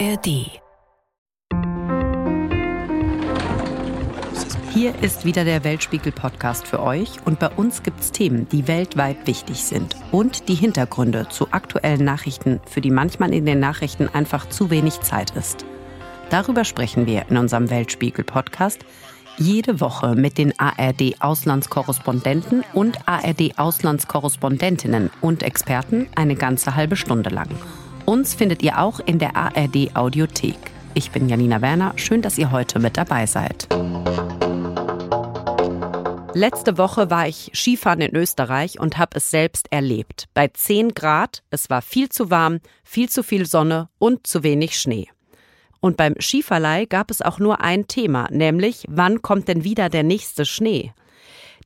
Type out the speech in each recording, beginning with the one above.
ARD. Hier ist wieder der Weltspiegel-Podcast für euch und bei uns gibt es Themen, die weltweit wichtig sind und die Hintergründe zu aktuellen Nachrichten, für die manchmal in den Nachrichten einfach zu wenig Zeit ist. Darüber sprechen wir in unserem Weltspiegel-Podcast jede Woche mit den ARD-Auslandskorrespondenten und ARD-Auslandskorrespondentinnen und Experten eine ganze halbe Stunde lang. Uns findet ihr auch in der ARD Audiothek. Ich bin Janina Werner. Schön, dass ihr heute mit dabei seid. Letzte Woche war ich Skifahren in Österreich und habe es selbst erlebt. Bei 10 Grad, es war viel zu warm, viel zu viel Sonne und zu wenig Schnee. Und beim Skiverleih gab es auch nur ein Thema, nämlich wann kommt denn wieder der nächste Schnee?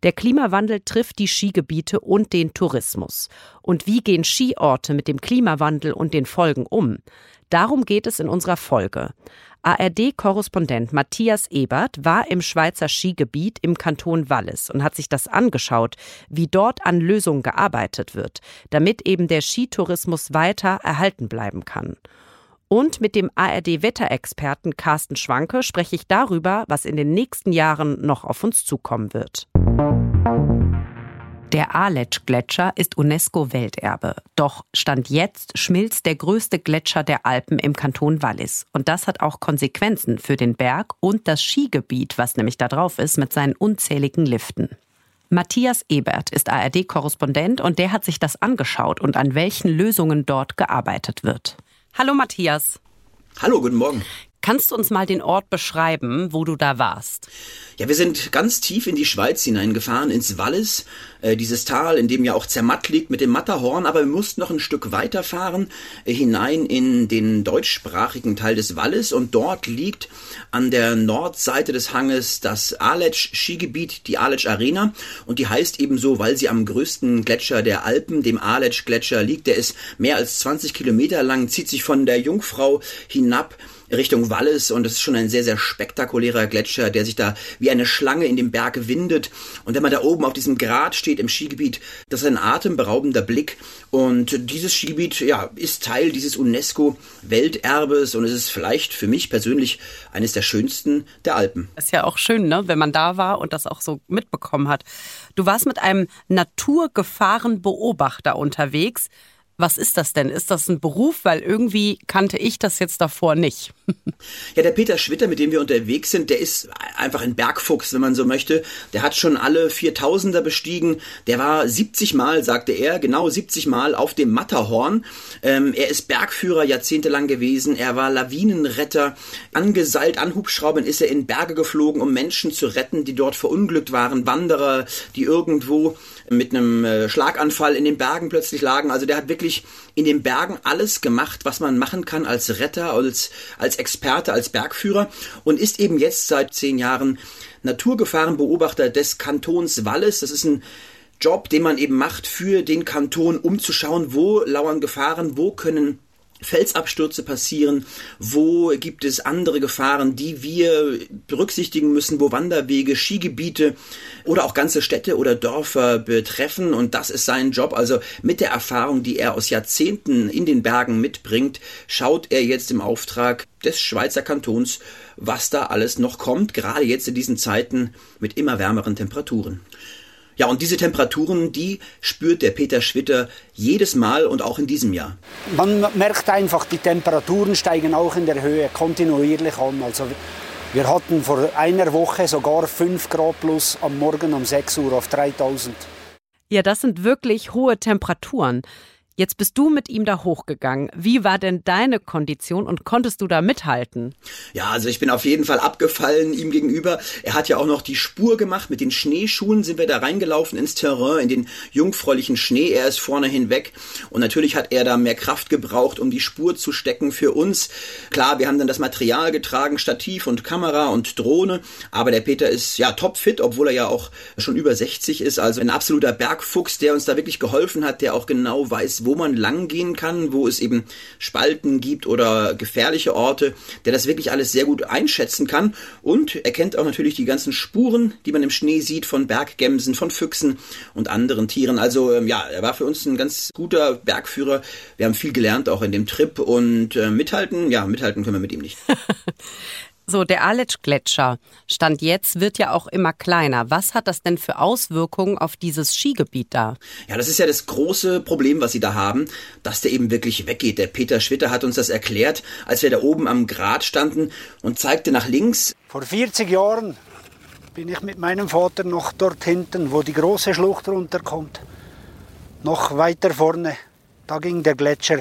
Der Klimawandel trifft die Skigebiete und den Tourismus. Und wie gehen Skiorte mit dem Klimawandel und den Folgen um? Darum geht es in unserer Folge. ARD-Korrespondent Matthias Ebert war im Schweizer Skigebiet im Kanton Wallis und hat sich das angeschaut, wie dort an Lösungen gearbeitet wird, damit eben der Skitourismus weiter erhalten bleiben kann. Und mit dem ARD-Wetterexperten Carsten Schwanke spreche ich darüber, was in den nächsten Jahren noch auf uns zukommen wird. Der Aletsch-Gletscher ist UNESCO-Welterbe. Doch Stand jetzt schmilzt der größte Gletscher der Alpen im Kanton Wallis. Und das hat auch Konsequenzen für den Berg und das Skigebiet, was nämlich da drauf ist, mit seinen unzähligen Liften. Matthias Ebert ist ARD-Korrespondent und der hat sich das angeschaut und an welchen Lösungen dort gearbeitet wird. Hallo Matthias. Hallo, guten Morgen. Kannst du uns mal den Ort beschreiben, wo du da warst? Ja, wir sind ganz tief in die Schweiz hineingefahren, ins Wallis, äh, dieses Tal, in dem ja auch Zermatt liegt mit dem Matterhorn, aber wir mussten noch ein Stück weiterfahren, äh, hinein in den deutschsprachigen Teil des Wallis und dort liegt an der Nordseite des Hanges das Aletsch Skigebiet, die Aletsch Arena und die heißt ebenso, weil sie am größten Gletscher der Alpen, dem Aletsch Gletscher liegt. Der ist mehr als 20 Kilometer lang, zieht sich von der Jungfrau hinab Richtung Wallis und es ist schon ein sehr, sehr spektakulärer Gletscher, der sich da wie eine Schlange in dem Berg windet. Und wenn man da oben auf diesem Grat steht im Skigebiet, das ist ein atemberaubender Blick. Und dieses Skigebiet, ja, ist Teil dieses UNESCO-Welterbes und es ist vielleicht für mich persönlich eines der schönsten der Alpen. ist ja auch schön, ne, wenn man da war und das auch so mitbekommen hat. Du warst mit einem Naturgefahrenbeobachter unterwegs. Was ist das denn? Ist das ein Beruf? Weil irgendwie kannte ich das jetzt davor nicht. ja, der Peter Schwitter, mit dem wir unterwegs sind, der ist einfach ein Bergfuchs, wenn man so möchte. Der hat schon alle 4000er bestiegen. Der war 70 Mal, sagte er, genau 70 Mal auf dem Matterhorn. Ähm, er ist Bergführer jahrzehntelang gewesen. Er war Lawinenretter. Angeseilt an Hubschraubern ist er in Berge geflogen, um Menschen zu retten, die dort verunglückt waren. Wanderer, die irgendwo mit einem äh, Schlaganfall in den Bergen plötzlich lagen. Also der hat wirklich in den Bergen alles gemacht, was man machen kann als Retter, als, als Experte, als Bergführer und ist eben jetzt seit zehn Jahren Naturgefahrenbeobachter des Kantons Wallis. Das ist ein Job, den man eben macht für den Kanton, um zu schauen, wo lauern Gefahren, wo können Felsabstürze passieren, wo gibt es andere Gefahren, die wir berücksichtigen müssen, wo Wanderwege, Skigebiete oder auch ganze Städte oder Dörfer betreffen. Und das ist sein Job. Also mit der Erfahrung, die er aus Jahrzehnten in den Bergen mitbringt, schaut er jetzt im Auftrag des Schweizer Kantons, was da alles noch kommt, gerade jetzt in diesen Zeiten mit immer wärmeren Temperaturen. Ja, und diese Temperaturen, die spürt der Peter Schwitter jedes Mal und auch in diesem Jahr. Man merkt einfach, die Temperaturen steigen auch in der Höhe kontinuierlich an. Also wir hatten vor einer Woche sogar 5 Grad plus am Morgen um 6 Uhr auf 3000. Ja, das sind wirklich hohe Temperaturen. Jetzt bist du mit ihm da hochgegangen. Wie war denn deine Kondition und konntest du da mithalten? Ja, also ich bin auf jeden Fall abgefallen ihm gegenüber. Er hat ja auch noch die Spur gemacht. Mit den Schneeschuhen sind wir da reingelaufen ins Terrain, in den jungfräulichen Schnee. Er ist vorne hinweg. Und natürlich hat er da mehr Kraft gebraucht, um die Spur zu stecken für uns. Klar, wir haben dann das Material getragen, Stativ und Kamera und Drohne. Aber der Peter ist ja topfit, obwohl er ja auch schon über 60 ist. Also ein absoluter Bergfuchs, der uns da wirklich geholfen hat, der auch genau weiß, wo man lang gehen kann, wo es eben Spalten gibt oder gefährliche Orte, der das wirklich alles sehr gut einschätzen kann und er kennt auch natürlich die ganzen Spuren, die man im Schnee sieht von Berggemsen, von Füchsen und anderen Tieren. Also ähm, ja, er war für uns ein ganz guter Bergführer. Wir haben viel gelernt auch in dem Trip und äh, mithalten, ja, mithalten können wir mit ihm nicht. So, der Aletsch-Gletscher, Stand jetzt, wird ja auch immer kleiner. Was hat das denn für Auswirkungen auf dieses Skigebiet da? Ja, das ist ja das große Problem, was Sie da haben, dass der eben wirklich weggeht. Der Peter Schwitter hat uns das erklärt, als wir da oben am Grat standen und zeigte nach links. Vor 40 Jahren bin ich mit meinem Vater noch dort hinten, wo die große Schlucht runterkommt. Noch weiter vorne, da ging der Gletscher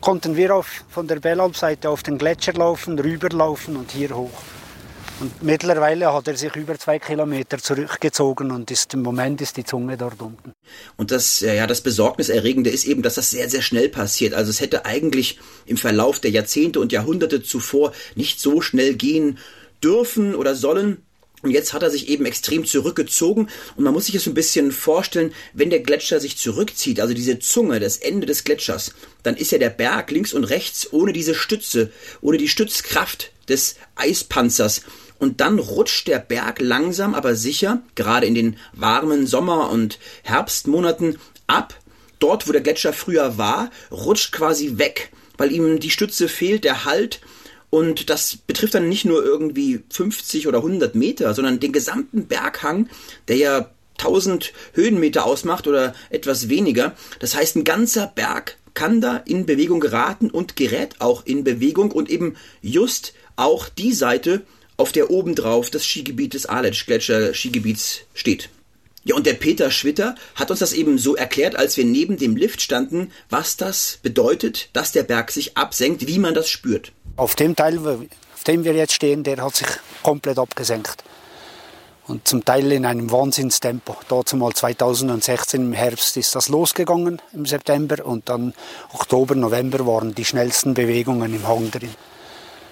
konnten wir auf, von der Bellalp-Seite auf den Gletscher laufen, rüberlaufen und hier hoch. Und mittlerweile hat er sich über zwei Kilometer zurückgezogen und ist im Moment ist die Zunge dort unten. Und das, ja, das Besorgniserregende ist eben, dass das sehr, sehr schnell passiert. Also es hätte eigentlich im Verlauf der Jahrzehnte und Jahrhunderte zuvor nicht so schnell gehen dürfen oder sollen. Und jetzt hat er sich eben extrem zurückgezogen und man muss sich es ein bisschen vorstellen, wenn der Gletscher sich zurückzieht, also diese Zunge, das Ende des Gletschers, dann ist ja der Berg links und rechts ohne diese Stütze, ohne die Stützkraft des Eispanzers. Und dann rutscht der Berg langsam, aber sicher, gerade in den warmen Sommer- und Herbstmonaten, ab. Dort, wo der Gletscher früher war, rutscht quasi weg, weil ihm die Stütze fehlt, der Halt und das betrifft dann nicht nur irgendwie 50 oder 100 Meter, sondern den gesamten Berghang, der ja 1000 Höhenmeter ausmacht oder etwas weniger. Das heißt, ein ganzer Berg kann da in Bewegung geraten und gerät auch in Bewegung und eben just auch die Seite, auf der obendrauf das Skigebiet des Aletsch-Gletscher Skigebiets steht. Ja, und der Peter Schwitter hat uns das eben so erklärt, als wir neben dem Lift standen, was das bedeutet, dass der Berg sich absenkt, wie man das spürt. Auf dem Teil, auf dem wir jetzt stehen, der hat sich komplett abgesenkt. Und zum Teil in einem Wahnsinnstempo. Dazu mal 2016 im Herbst ist das losgegangen, im September. Und dann Oktober, November waren die schnellsten Bewegungen im Hang drin.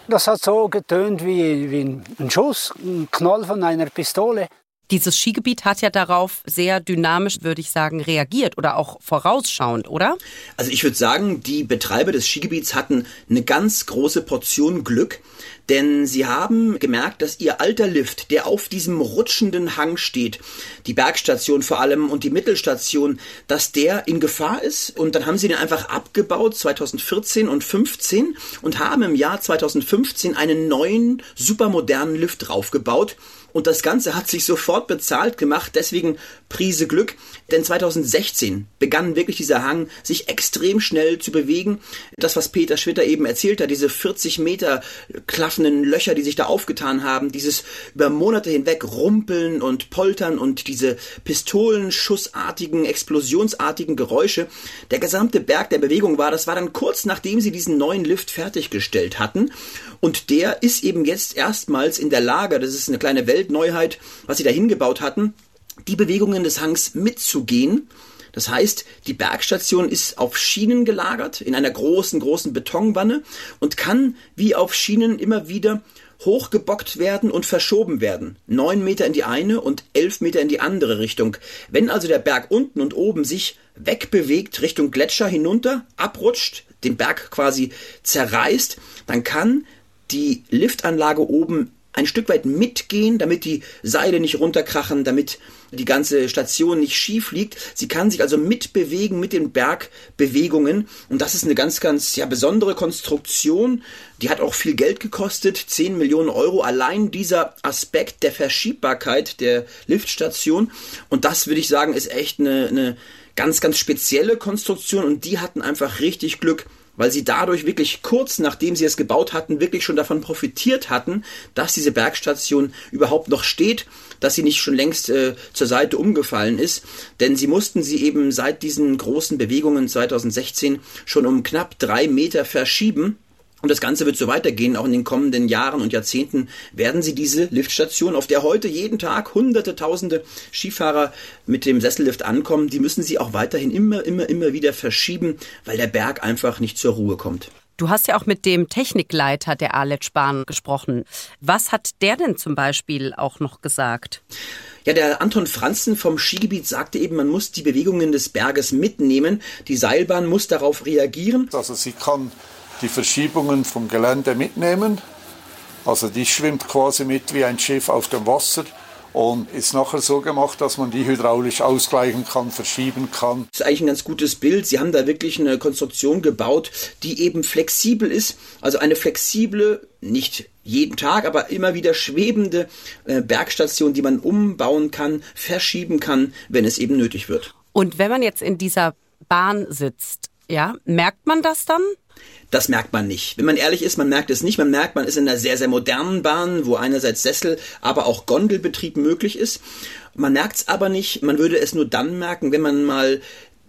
Das hat so getönt wie, wie ein Schuss, ein Knall von einer Pistole. Dieses Skigebiet hat ja darauf sehr dynamisch, würde ich sagen, reagiert oder auch vorausschauend, oder? Also ich würde sagen, die Betreiber des Skigebiets hatten eine ganz große Portion Glück, denn sie haben gemerkt, dass ihr alter Lift, der auf diesem rutschenden Hang steht, die Bergstation vor allem und die Mittelstation, dass der in Gefahr ist und dann haben sie den einfach abgebaut 2014 und 15 und haben im Jahr 2015 einen neuen supermodernen Lift draufgebaut und das Ganze hat sich sofort bezahlt gemacht, deswegen Prise Glück. Denn 2016 begann wirklich dieser Hang sich extrem schnell zu bewegen. Das, was Peter Schwitter eben erzählt hat, diese 40 Meter klaffenden Löcher, die sich da aufgetan haben, dieses über Monate hinweg Rumpeln und Poltern und diese pistolenschussartigen, explosionsartigen Geräusche. Der gesamte Berg der Bewegung war, das war dann kurz nachdem sie diesen neuen Lift fertiggestellt hatten. Und der ist eben jetzt erstmals in der Lage, das ist eine kleine Weltneuheit, was sie da hingebaut hatten, die Bewegungen des Hangs mitzugehen. Das heißt, die Bergstation ist auf Schienen gelagert, in einer großen, großen Betonwanne und kann wie auf Schienen immer wieder hochgebockt werden und verschoben werden. Neun Meter in die eine und elf Meter in die andere Richtung. Wenn also der Berg unten und oben sich wegbewegt Richtung Gletscher hinunter, abrutscht, den Berg quasi zerreißt, dann kann die Liftanlage oben ein Stück weit mitgehen, damit die Seile nicht runterkrachen, damit die ganze Station nicht schief liegt. Sie kann sich also mitbewegen mit den Bergbewegungen und das ist eine ganz, ganz ja, besondere Konstruktion. Die hat auch viel Geld gekostet, 10 Millionen Euro. Allein dieser Aspekt der Verschiebbarkeit der Liftstation und das würde ich sagen ist echt eine, eine ganz, ganz spezielle Konstruktion und die hatten einfach richtig Glück weil sie dadurch wirklich kurz nachdem sie es gebaut hatten, wirklich schon davon profitiert hatten, dass diese Bergstation überhaupt noch steht, dass sie nicht schon längst äh, zur Seite umgefallen ist, denn sie mussten sie eben seit diesen großen Bewegungen 2016 schon um knapp drei Meter verschieben und das Ganze wird so weitergehen, auch in den kommenden Jahren und Jahrzehnten werden sie diese Liftstation, auf der heute jeden Tag hunderte, tausende Skifahrer mit dem Sessellift ankommen, die müssen sie auch weiterhin immer, immer, immer wieder verschieben, weil der Berg einfach nicht zur Ruhe kommt. Du hast ja auch mit dem Technikleiter der Aletschbahn gesprochen. Was hat der denn zum Beispiel auch noch gesagt? Ja, der Anton Franzen vom Skigebiet sagte eben, man muss die Bewegungen des Berges mitnehmen. Die Seilbahn muss darauf reagieren. Also sie kann die Verschiebungen vom Gelände mitnehmen. Also die schwimmt quasi mit wie ein Schiff auf dem Wasser und ist nachher so gemacht, dass man die hydraulisch ausgleichen kann, verschieben kann. Das ist eigentlich ein ganz gutes Bild. Sie haben da wirklich eine Konstruktion gebaut, die eben flexibel ist. Also eine flexible, nicht jeden Tag, aber immer wieder schwebende äh, Bergstation, die man umbauen kann, verschieben kann, wenn es eben nötig wird. Und wenn man jetzt in dieser Bahn sitzt, ja, merkt man das dann? Das merkt man nicht. Wenn man ehrlich ist, man merkt es nicht. Man merkt, man ist in einer sehr, sehr modernen Bahn, wo einerseits Sessel, aber auch Gondelbetrieb möglich ist. Man merkt es aber nicht. Man würde es nur dann merken, wenn man mal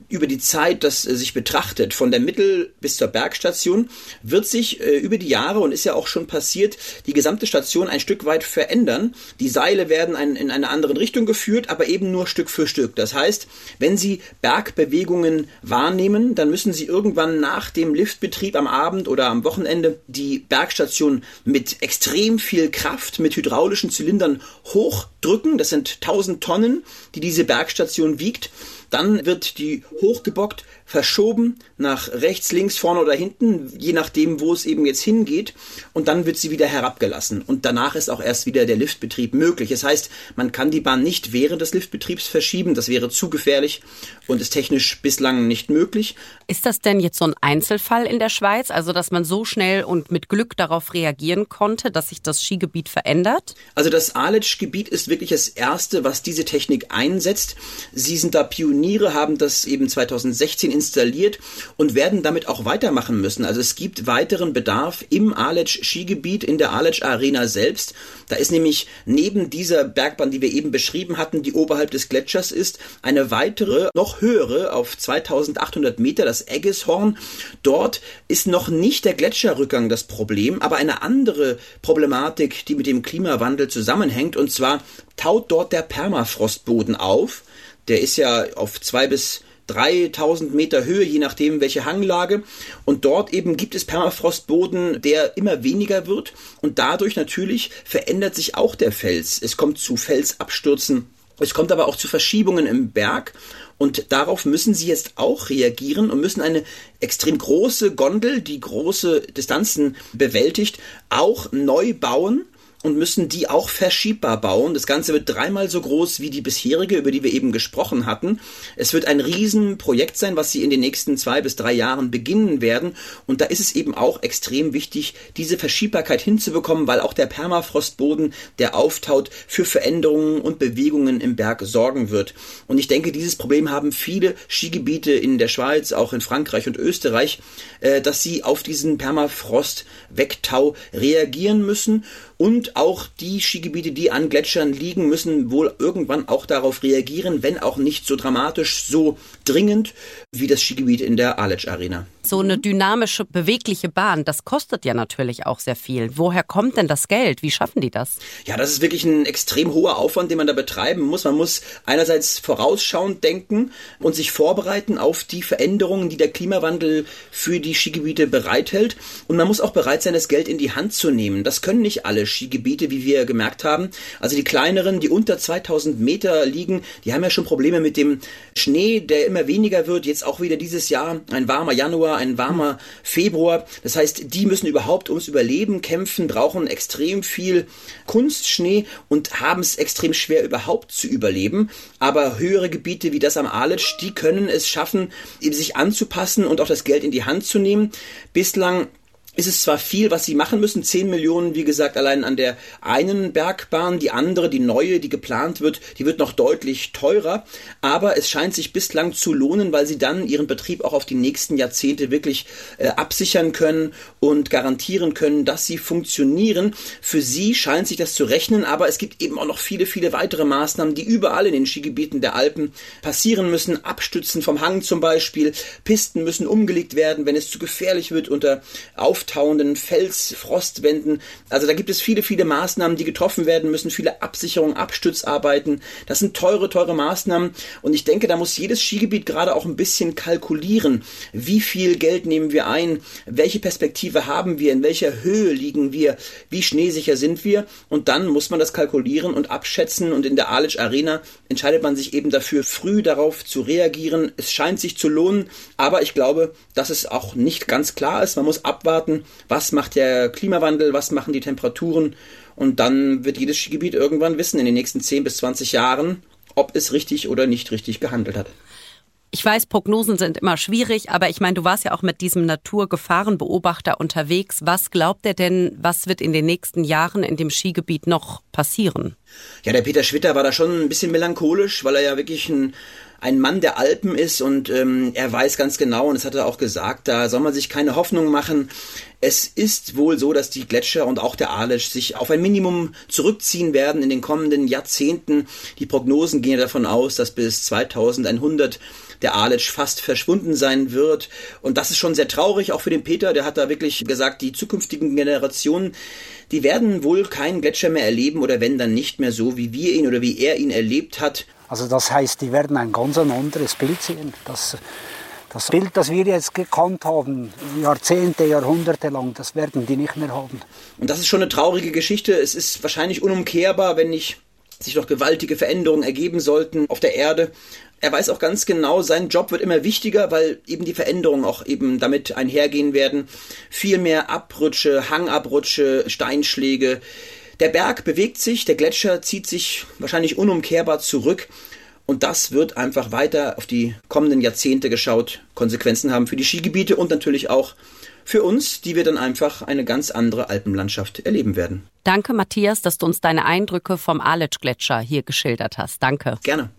über die Zeit, das äh, sich betrachtet, von der Mittel- bis zur Bergstation, wird sich äh, über die Jahre und ist ja auch schon passiert, die gesamte Station ein Stück weit verändern. Die Seile werden ein, in eine andere Richtung geführt, aber eben nur Stück für Stück. Das heißt, wenn Sie Bergbewegungen wahrnehmen, dann müssen Sie irgendwann nach dem Liftbetrieb am Abend oder am Wochenende die Bergstation mit extrem viel Kraft, mit hydraulischen Zylindern hochdrücken. Das sind 1000 Tonnen, die diese Bergstation wiegt. Dann wird die hochgebockt, verschoben nach rechts, links, vorne oder hinten, je nachdem, wo es eben jetzt hingeht. Und dann wird sie wieder herabgelassen. Und danach ist auch erst wieder der Liftbetrieb möglich. Das heißt, man kann die Bahn nicht während des Liftbetriebs verschieben. Das wäre zu gefährlich und ist technisch bislang nicht möglich. Ist das denn jetzt so ein Einzelfall in der Schweiz? Also, dass man so schnell und mit Glück darauf reagieren konnte, dass sich das Skigebiet verändert? Also, das Aletsch-Gebiet ist wirklich das erste, was diese Technik einsetzt. Sie sind da Pioniere, haben das eben 2016 installiert und werden damit auch weitermachen müssen. Also es gibt weiteren Bedarf im Aletsch Skigebiet, in der Aletsch Arena selbst. Da ist nämlich neben dieser Bergbahn, die wir eben beschrieben hatten, die oberhalb des Gletschers ist, eine weitere, noch höhere auf 2800 Meter, das Eggeshorn. Dort ist noch nicht der Gletscherrückgang das Problem, aber eine andere Problematik, die mit dem Klimawandel zusammenhängt, und zwar taut dort der Permafrostboden auf. Der ist ja auf zwei bis 3000 Meter Höhe, je nachdem welche Hanglage. Und dort eben gibt es Permafrostboden, der immer weniger wird. Und dadurch natürlich verändert sich auch der Fels. Es kommt zu Felsabstürzen. Es kommt aber auch zu Verschiebungen im Berg. Und darauf müssen sie jetzt auch reagieren und müssen eine extrem große Gondel, die große Distanzen bewältigt, auch neu bauen und müssen die auch verschiebbar bauen. Das Ganze wird dreimal so groß wie die bisherige, über die wir eben gesprochen hatten. Es wird ein Riesenprojekt sein, was sie in den nächsten zwei bis drei Jahren beginnen werden. Und da ist es eben auch extrem wichtig, diese Verschiebbarkeit hinzubekommen, weil auch der Permafrostboden, der auftaut, für Veränderungen und Bewegungen im Berg sorgen wird. Und ich denke, dieses Problem haben viele Skigebiete in der Schweiz, auch in Frankreich und Österreich, äh, dass sie auf diesen Permafrost-Wegtau reagieren müssen und auch die Skigebiete, die an Gletschern liegen, müssen wohl irgendwann auch darauf reagieren, wenn auch nicht so dramatisch, so dringend wie das Skigebiet in der Aletsch Arena. So eine dynamische, bewegliche Bahn, das kostet ja natürlich auch sehr viel. Woher kommt denn das Geld? Wie schaffen die das? Ja, das ist wirklich ein extrem hoher Aufwand, den man da betreiben muss. Man muss einerseits vorausschauend denken und sich vorbereiten auf die Veränderungen, die der Klimawandel für die Skigebiete bereithält. Und man muss auch bereit sein, das Geld in die Hand zu nehmen. Das können nicht alle Skigebiete, wie wir gemerkt haben. Also die kleineren, die unter 2000 Meter liegen, die haben ja schon Probleme mit dem Schnee, der immer weniger wird. Jetzt auch wieder dieses Jahr ein warmer Januar ein warmer Februar. Das heißt, die müssen überhaupt ums Überleben kämpfen, brauchen extrem viel Kunstschnee und haben es extrem schwer überhaupt zu überleben. Aber höhere Gebiete wie das am Aletsch, die können es schaffen, sich anzupassen und auch das Geld in die Hand zu nehmen. Bislang ist es zwar viel, was sie machen müssen, 10 Millionen, wie gesagt, allein an der einen Bergbahn, die andere, die neue, die geplant wird, die wird noch deutlich teurer, aber es scheint sich bislang zu lohnen, weil sie dann ihren Betrieb auch auf die nächsten Jahrzehnte wirklich äh, absichern können und garantieren können, dass sie funktionieren. Für sie scheint sich das zu rechnen, aber es gibt eben auch noch viele, viele weitere Maßnahmen, die überall in den Skigebieten der Alpen passieren müssen. Abstützen vom Hang zum Beispiel, Pisten müssen umgelegt werden, wenn es zu gefährlich wird unter Auftritt auftauenden Felsfrostwänden. Also da gibt es viele, viele Maßnahmen, die getroffen werden müssen, viele Absicherungen, Abstützarbeiten. Das sind teure, teure Maßnahmen. Und ich denke, da muss jedes Skigebiet gerade auch ein bisschen kalkulieren. Wie viel Geld nehmen wir ein? Welche Perspektive haben wir? In welcher Höhe liegen wir? Wie schneesicher sind wir? Und dann muss man das kalkulieren und abschätzen. Und in der Alic Arena entscheidet man sich eben dafür, früh darauf zu reagieren. Es scheint sich zu lohnen. Aber ich glaube, dass es auch nicht ganz klar ist. Man muss abwarten, was macht der Klimawandel, was machen die Temperaturen. Und dann wird jedes Skigebiet irgendwann wissen, in den nächsten 10 bis 20 Jahren, ob es richtig oder nicht richtig gehandelt hat. Ich weiß, Prognosen sind immer schwierig, aber ich meine, du warst ja auch mit diesem Naturgefahrenbeobachter unterwegs. Was glaubt er denn, was wird in den nächsten Jahren in dem Skigebiet noch passieren? Ja, der Peter Schwitter war da schon ein bisschen melancholisch, weil er ja wirklich ein ein Mann der Alpen ist und ähm, er weiß ganz genau, und das hat er auch gesagt, da soll man sich keine Hoffnung machen. Es ist wohl so, dass die Gletscher und auch der Aletsch sich auf ein Minimum zurückziehen werden in den kommenden Jahrzehnten. Die Prognosen gehen davon aus, dass bis 2100 der Aletsch fast verschwunden sein wird. Und das ist schon sehr traurig, auch für den Peter. Der hat da wirklich gesagt, die zukünftigen Generationen, die werden wohl keinen Gletscher mehr erleben oder wenn dann nicht mehr so, wie wir ihn oder wie er ihn erlebt hat. Also das heißt, die werden ein ganz anderes Bild sehen. Das, das Bild, das wir jetzt gekannt haben, Jahrzehnte, Jahrhunderte lang, das werden die nicht mehr haben. Und das ist schon eine traurige Geschichte. Es ist wahrscheinlich unumkehrbar, wenn nicht sich noch gewaltige Veränderungen ergeben sollten auf der Erde. Er weiß auch ganz genau, sein Job wird immer wichtiger, weil eben die Veränderungen auch eben damit einhergehen werden. Viel mehr Abrutsche, Hangabrutsche, Steinschläge, der Berg bewegt sich, der Gletscher zieht sich wahrscheinlich unumkehrbar zurück. Und das wird einfach weiter auf die kommenden Jahrzehnte geschaut Konsequenzen haben für die Skigebiete und natürlich auch für uns, die wir dann einfach eine ganz andere Alpenlandschaft erleben werden. Danke, Matthias, dass du uns deine Eindrücke vom Aletsch-Gletscher hier geschildert hast. Danke. Gerne.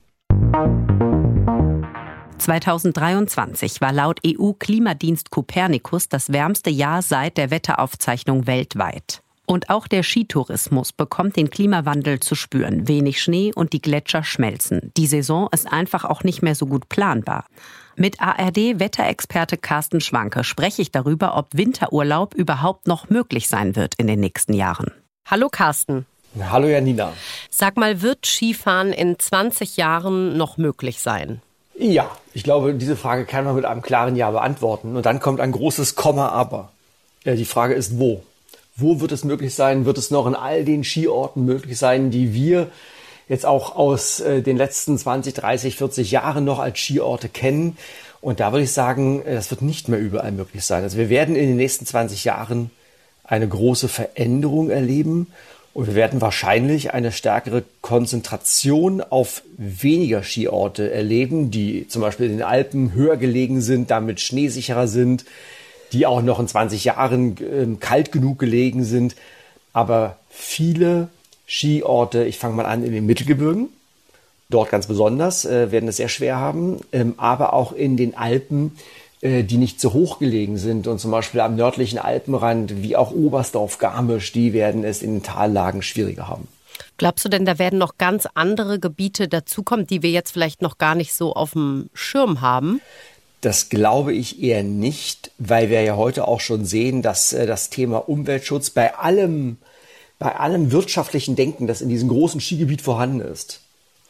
2023 war laut EU-Klimadienst Copernicus das wärmste Jahr seit der Wetteraufzeichnung weltweit. Und auch der Skitourismus bekommt den Klimawandel zu spüren. Wenig Schnee und die Gletscher schmelzen. Die Saison ist einfach auch nicht mehr so gut planbar. Mit ARD-Wetterexperte Carsten Schwanke spreche ich darüber, ob Winterurlaub überhaupt noch möglich sein wird in den nächsten Jahren. Hallo Carsten. Hallo Janina. Sag mal, wird Skifahren in 20 Jahren noch möglich sein? Ja, ich glaube, diese Frage kann man mit einem klaren Ja beantworten. Und dann kommt ein großes Komma aber. Ja, die Frage ist, wo? Wo wird es möglich sein? Wird es noch in all den Skiorten möglich sein, die wir jetzt auch aus äh, den letzten 20, 30, 40 Jahren noch als Skiorte kennen? Und da würde ich sagen, äh, das wird nicht mehr überall möglich sein. Also wir werden in den nächsten 20 Jahren eine große Veränderung erleben und wir werden wahrscheinlich eine stärkere Konzentration auf weniger Skiorte erleben, die zum Beispiel in den Alpen höher gelegen sind, damit schneesicherer sind, die auch noch in 20 Jahren äh, kalt genug gelegen sind. Aber viele Skiorte, ich fange mal an in den Mittelgebirgen, dort ganz besonders, äh, werden es sehr schwer haben, ähm, aber auch in den Alpen, die nicht so hoch gelegen sind und zum Beispiel am nördlichen Alpenrand, wie auch Oberstdorf, Garmisch, die werden es in den Tallagen schwieriger haben. Glaubst du denn, da werden noch ganz andere Gebiete dazukommen, die wir jetzt vielleicht noch gar nicht so auf dem Schirm haben? Das glaube ich eher nicht, weil wir ja heute auch schon sehen, dass äh, das Thema Umweltschutz bei allem, bei allem wirtschaftlichen Denken, das in diesem großen Skigebiet vorhanden ist.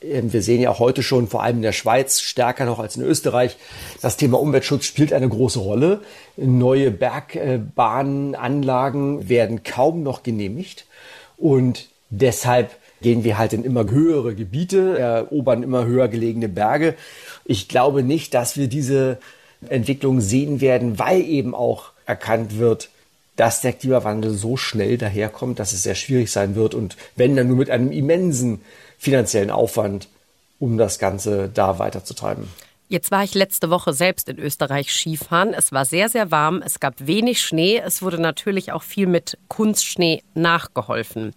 Ähm, wir sehen ja auch heute schon, vor allem in der Schweiz, stärker noch als in Österreich, das Thema Umweltschutz spielt eine große Rolle. Neue Bergbahnanlagen werden kaum noch genehmigt und deshalb gehen wir halt in immer höhere Gebiete, erobern immer höher gelegene Berge. Ich glaube nicht, dass wir diese Entwicklung sehen werden, weil eben auch erkannt wird, dass der Klimawandel so schnell daherkommt, dass es sehr schwierig sein wird und wenn dann nur mit einem immensen finanziellen Aufwand, um das Ganze da weiterzutreiben. Jetzt war ich letzte Woche selbst in Österreich Skifahren. Es war sehr, sehr warm. Es gab wenig Schnee. Es wurde natürlich auch viel mit Kunstschnee nachgeholfen.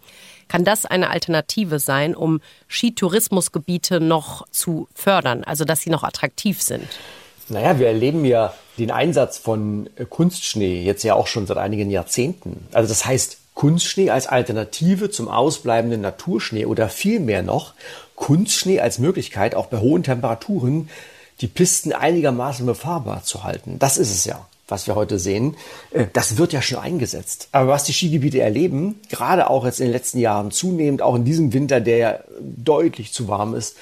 Kann das eine Alternative sein, um Skitourismusgebiete noch zu fördern, also dass sie noch attraktiv sind? Naja, wir erleben ja den Einsatz von Kunstschnee jetzt ja auch schon seit einigen Jahrzehnten. Also das heißt, Kunstschnee als Alternative zum ausbleibenden Naturschnee oder vielmehr noch Kunstschnee als Möglichkeit, auch bei hohen Temperaturen die Pisten einigermaßen befahrbar zu halten. Das ist es ja was wir heute sehen, äh, das wird ja schon eingesetzt. Aber was die Skigebiete erleben, gerade auch jetzt in den letzten Jahren zunehmend, auch in diesem Winter, der ja deutlich zu warm ist,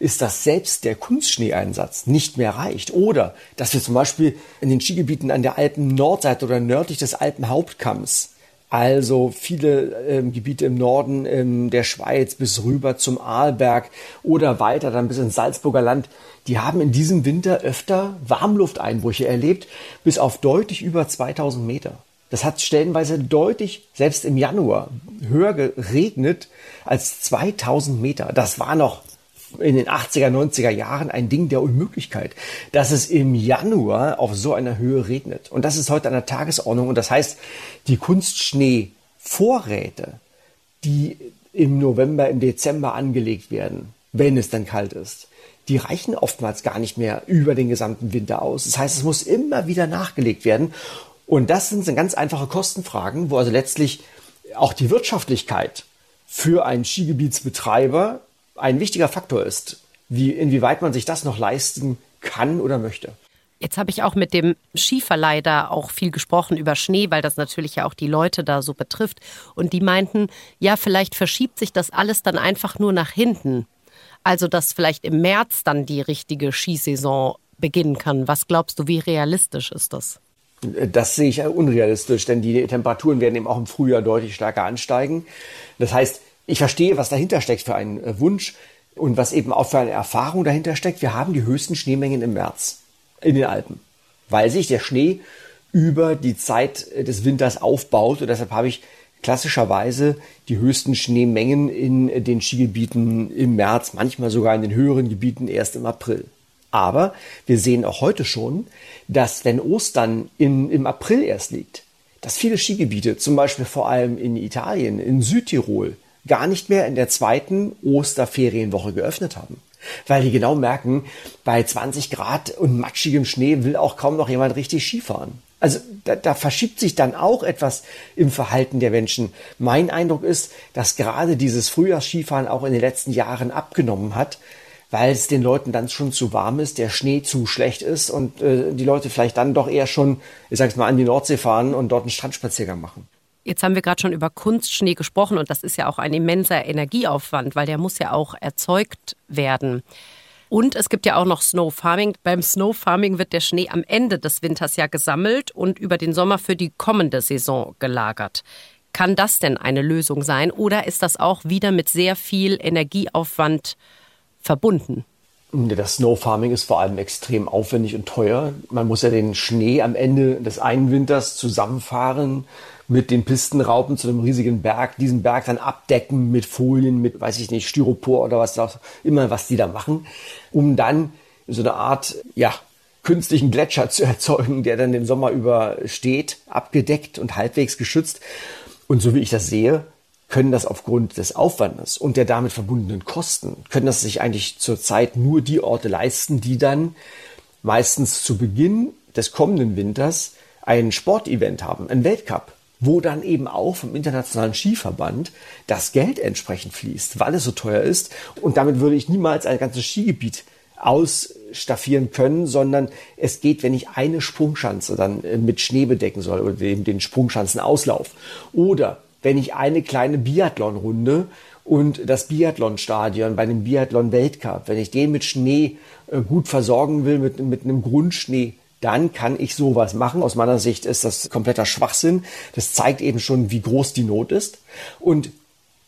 ist, dass selbst der Kunstschneeeinsatz nicht mehr reicht. Oder dass wir zum Beispiel in den Skigebieten an der Alpen-Nordseite oder nördlich des Alpenhauptkamms also viele ähm, Gebiete im Norden ähm, der Schweiz bis rüber zum Arlberg oder weiter dann bis ins Salzburger Land, die haben in diesem Winter öfter Warmlufteinbrüche erlebt, bis auf deutlich über 2000 Meter. Das hat stellenweise deutlich, selbst im Januar, höher geregnet als 2000 Meter. Das war noch in den 80er, 90er Jahren ein Ding der Unmöglichkeit, dass es im Januar auf so einer Höhe regnet. Und das ist heute an der Tagesordnung. Und das heißt, die Kunstschneevorräte, die im November, im Dezember angelegt werden, wenn es dann kalt ist, die reichen oftmals gar nicht mehr über den gesamten Winter aus. Das heißt, es muss immer wieder nachgelegt werden. Und das sind ganz einfache Kostenfragen, wo also letztlich auch die Wirtschaftlichkeit für einen Skigebietsbetreiber ein wichtiger Faktor ist, wie, inwieweit man sich das noch leisten kann oder möchte. Jetzt habe ich auch mit dem Skiverleih da auch viel gesprochen über Schnee, weil das natürlich ja auch die Leute da so betrifft. Und die meinten, ja, vielleicht verschiebt sich das alles dann einfach nur nach hinten. Also, dass vielleicht im März dann die richtige Skisaison beginnen kann. Was glaubst du, wie realistisch ist das? Das sehe ich unrealistisch, denn die Temperaturen werden eben auch im Frühjahr deutlich stärker ansteigen. Das heißt, ich verstehe, was dahinter steckt für einen äh, Wunsch und was eben auch für eine Erfahrung dahinter steckt. Wir haben die höchsten Schneemengen im März in den Alpen, weil sich der Schnee über die Zeit äh, des Winters aufbaut und deshalb habe ich klassischerweise die höchsten Schneemengen in äh, den Skigebieten im März, manchmal sogar in den höheren Gebieten erst im April. Aber wir sehen auch heute schon, dass wenn Ostern in, im April erst liegt, dass viele Skigebiete, zum Beispiel vor allem in Italien, in Südtirol, gar nicht mehr in der zweiten Osterferienwoche geöffnet haben. Weil die genau merken, bei 20 Grad und matschigem Schnee will auch kaum noch jemand richtig Skifahren. Also da, da verschiebt sich dann auch etwas im Verhalten der Menschen. Mein Eindruck ist, dass gerade dieses Frühjahrsskifahren auch in den letzten Jahren abgenommen hat, weil es den Leuten dann schon zu warm ist, der Schnee zu schlecht ist und äh, die Leute vielleicht dann doch eher schon, ich sag's mal, an die Nordsee fahren und dort einen Strandspaziergang machen. Jetzt haben wir gerade schon über Kunstschnee gesprochen und das ist ja auch ein immenser Energieaufwand, weil der muss ja auch erzeugt werden. Und es gibt ja auch noch Snow Farming. Beim Snow Farming wird der Schnee am Ende des Winters ja gesammelt und über den Sommer für die kommende Saison gelagert. Kann das denn eine Lösung sein oder ist das auch wieder mit sehr viel Energieaufwand verbunden? Das Snow Farming ist vor allem extrem aufwendig und teuer. Man muss ja den Schnee am Ende des einen Winters zusammenfahren mit den Pistenraupen zu einem riesigen Berg, diesen Berg dann abdecken mit Folien, mit, weiß ich nicht, Styropor oder was auch immer, was die da machen, um dann so eine Art, ja, künstlichen Gletscher zu erzeugen, der dann den Sommer über steht, abgedeckt und halbwegs geschützt. Und so wie ich das sehe, können das aufgrund des Aufwandes und der damit verbundenen Kosten, können das sich eigentlich zurzeit nur die Orte leisten, die dann meistens zu Beginn des kommenden Winters ein Sportevent haben, ein Weltcup wo dann eben auch vom Internationalen Skiverband das Geld entsprechend fließt, weil es so teuer ist. Und damit würde ich niemals ein ganzes Skigebiet ausstaffieren können, sondern es geht, wenn ich eine Sprungschanze dann äh, mit Schnee bedecken soll oder eben den Sprungschanzenauslauf. Oder wenn ich eine kleine Biathlonrunde und das Biathlonstadion bei dem Biathlon-Weltcup, wenn ich den mit Schnee äh, gut versorgen will, mit, mit einem Grundschnee, dann kann ich sowas machen. Aus meiner Sicht ist das kompletter Schwachsinn. Das zeigt eben schon, wie groß die Not ist. Und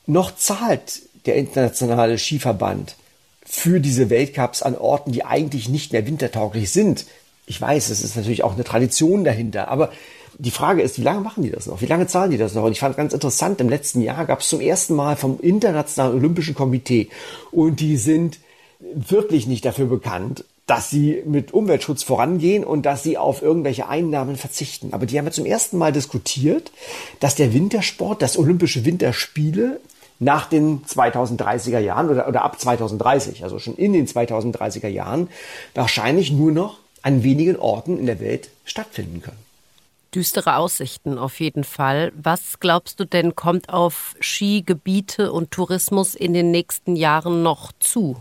noch zahlt der internationale Skiverband für diese Weltcups an Orten, die eigentlich nicht mehr wintertauglich sind. Ich weiß, es ist natürlich auch eine Tradition dahinter, aber die Frage ist, wie lange machen die das noch? Wie lange zahlen die das noch? Und ich fand ganz interessant, im letzten Jahr gab es zum ersten Mal vom Internationalen Olympischen Komitee und die sind wirklich nicht dafür bekannt, dass sie mit Umweltschutz vorangehen und dass sie auf irgendwelche Einnahmen verzichten. Aber die haben ja zum ersten Mal diskutiert, dass der Wintersport, das Olympische Winterspiele nach den 2030er Jahren oder, oder ab 2030, also schon in den 2030er Jahren, wahrscheinlich nur noch an wenigen Orten in der Welt stattfinden können. Düstere Aussichten auf jeden Fall. Was glaubst du denn, kommt auf Skigebiete und Tourismus in den nächsten Jahren noch zu?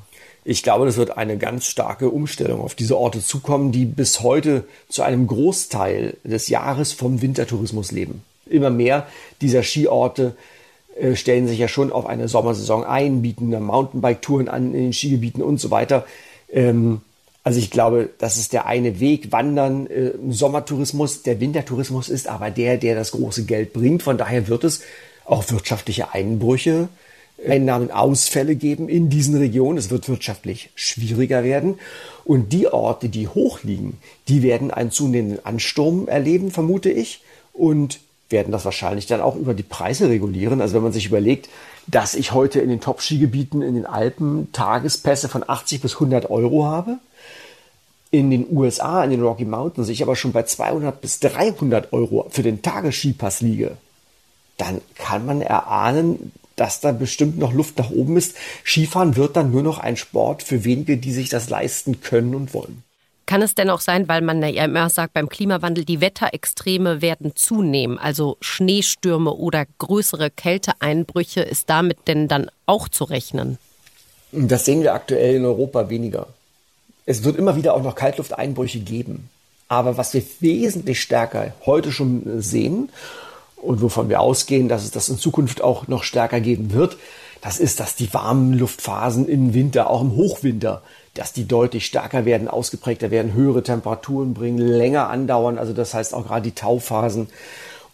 Ich glaube, das wird eine ganz starke Umstellung auf diese Orte zukommen, die bis heute zu einem Großteil des Jahres vom Wintertourismus leben. Immer mehr dieser Skiorte äh, stellen sich ja schon auf eine Sommersaison ein, bieten Mountainbike-Touren an in den Skigebieten und so weiter. Ähm, also ich glaube, das ist der eine Weg, Wandern, äh, Sommertourismus. Der Wintertourismus ist aber der, der das große Geld bringt. Von daher wird es auch wirtschaftliche Einbrüche, Einnahmenausfälle geben in diesen Regionen. Es wird wirtschaftlich schwieriger werden. Und die Orte, die hoch liegen, die werden einen zunehmenden Ansturm erleben, vermute ich. Und werden das wahrscheinlich dann auch über die Preise regulieren. Also wenn man sich überlegt, dass ich heute in den Top-Skigebieten in den Alpen Tagespässe von 80 bis 100 Euro habe, in den USA, in den Rocky Mountains, ich aber schon bei 200 bis 300 Euro für den Tagesskipass liege, dann kann man erahnen, dass da bestimmt noch Luft nach oben ist. Skifahren wird dann nur noch ein Sport für wenige, die sich das leisten können und wollen. Kann es denn auch sein, weil man ja immer sagt, beim Klimawandel die Wetterextreme werden zunehmen, also Schneestürme oder größere Kälteeinbrüche, ist damit denn dann auch zu rechnen? Das sehen wir aktuell in Europa weniger. Es wird immer wieder auch noch Kaltlufteinbrüche geben. Aber was wir wesentlich stärker heute schon sehen und wovon wir ausgehen, dass es das in Zukunft auch noch stärker geben wird, das ist, dass die warmen Luftphasen im Winter, auch im Hochwinter, dass die deutlich stärker werden, ausgeprägter werden, höhere Temperaturen bringen, länger andauern. Also das heißt auch gerade die Tauphasen.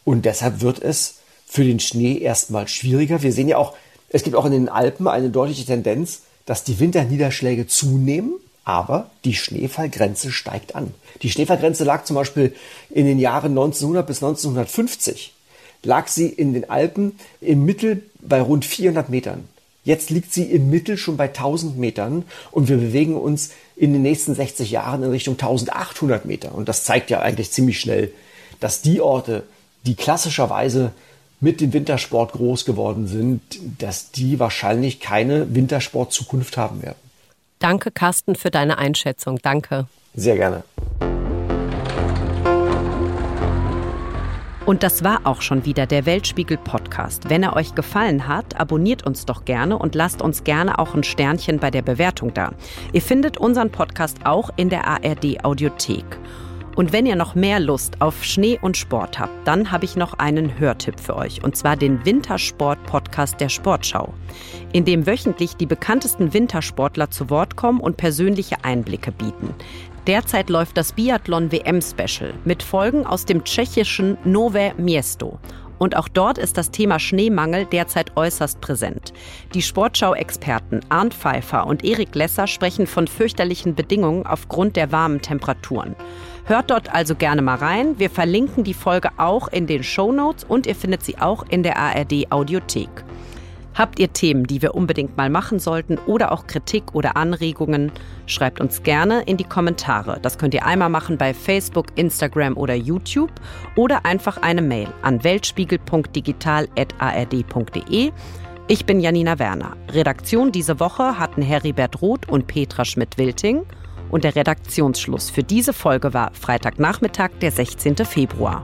Und deshalb wird es für den Schnee erstmal schwieriger. Wir sehen ja auch, es gibt auch in den Alpen eine deutliche Tendenz, dass die Winterniederschläge zunehmen, aber die Schneefallgrenze steigt an. Die Schneefallgrenze lag zum Beispiel in den Jahren 1900 bis 1950 lag sie in den Alpen im Mittel bei rund 400 Metern. Jetzt liegt sie im Mittel schon bei 1000 Metern und wir bewegen uns in den nächsten 60 Jahren in Richtung 1800 Meter. Und das zeigt ja eigentlich ziemlich schnell, dass die Orte, die klassischerweise mit dem Wintersport groß geworden sind, dass die wahrscheinlich keine Wintersportzukunft haben werden. Danke, Carsten, für deine Einschätzung. Danke. Sehr gerne. Und das war auch schon wieder der Weltspiegel Podcast. Wenn er euch gefallen hat, abonniert uns doch gerne und lasst uns gerne auch ein Sternchen bei der Bewertung da. Ihr findet unseren Podcast auch in der ARD Audiothek. Und wenn ihr noch mehr Lust auf Schnee und Sport habt, dann habe ich noch einen Hörtipp für euch, und zwar den Wintersport-Podcast der Sportschau, in dem wöchentlich die bekanntesten Wintersportler zu Wort kommen und persönliche Einblicke bieten. Derzeit läuft das Biathlon WM Special mit Folgen aus dem tschechischen Nové Miesto. Und auch dort ist das Thema Schneemangel derzeit äußerst präsent. Die Sportschau-Experten Arndt Pfeiffer und Erik Lesser sprechen von fürchterlichen Bedingungen aufgrund der warmen Temperaturen. Hört dort also gerne mal rein. Wir verlinken die Folge auch in den Show Notes und ihr findet sie auch in der ARD Audiothek. Habt ihr Themen, die wir unbedingt mal machen sollten oder auch Kritik oder Anregungen? Schreibt uns gerne in die Kommentare. Das könnt ihr einmal machen bei Facebook, Instagram oder YouTube oder einfach eine Mail an weltspiegel.digital.ard.de. Ich bin Janina Werner. Redaktion diese Woche hatten Heribert Roth und Petra Schmidt-Wilting. Und der Redaktionsschluss für diese Folge war Freitagnachmittag, der 16. Februar.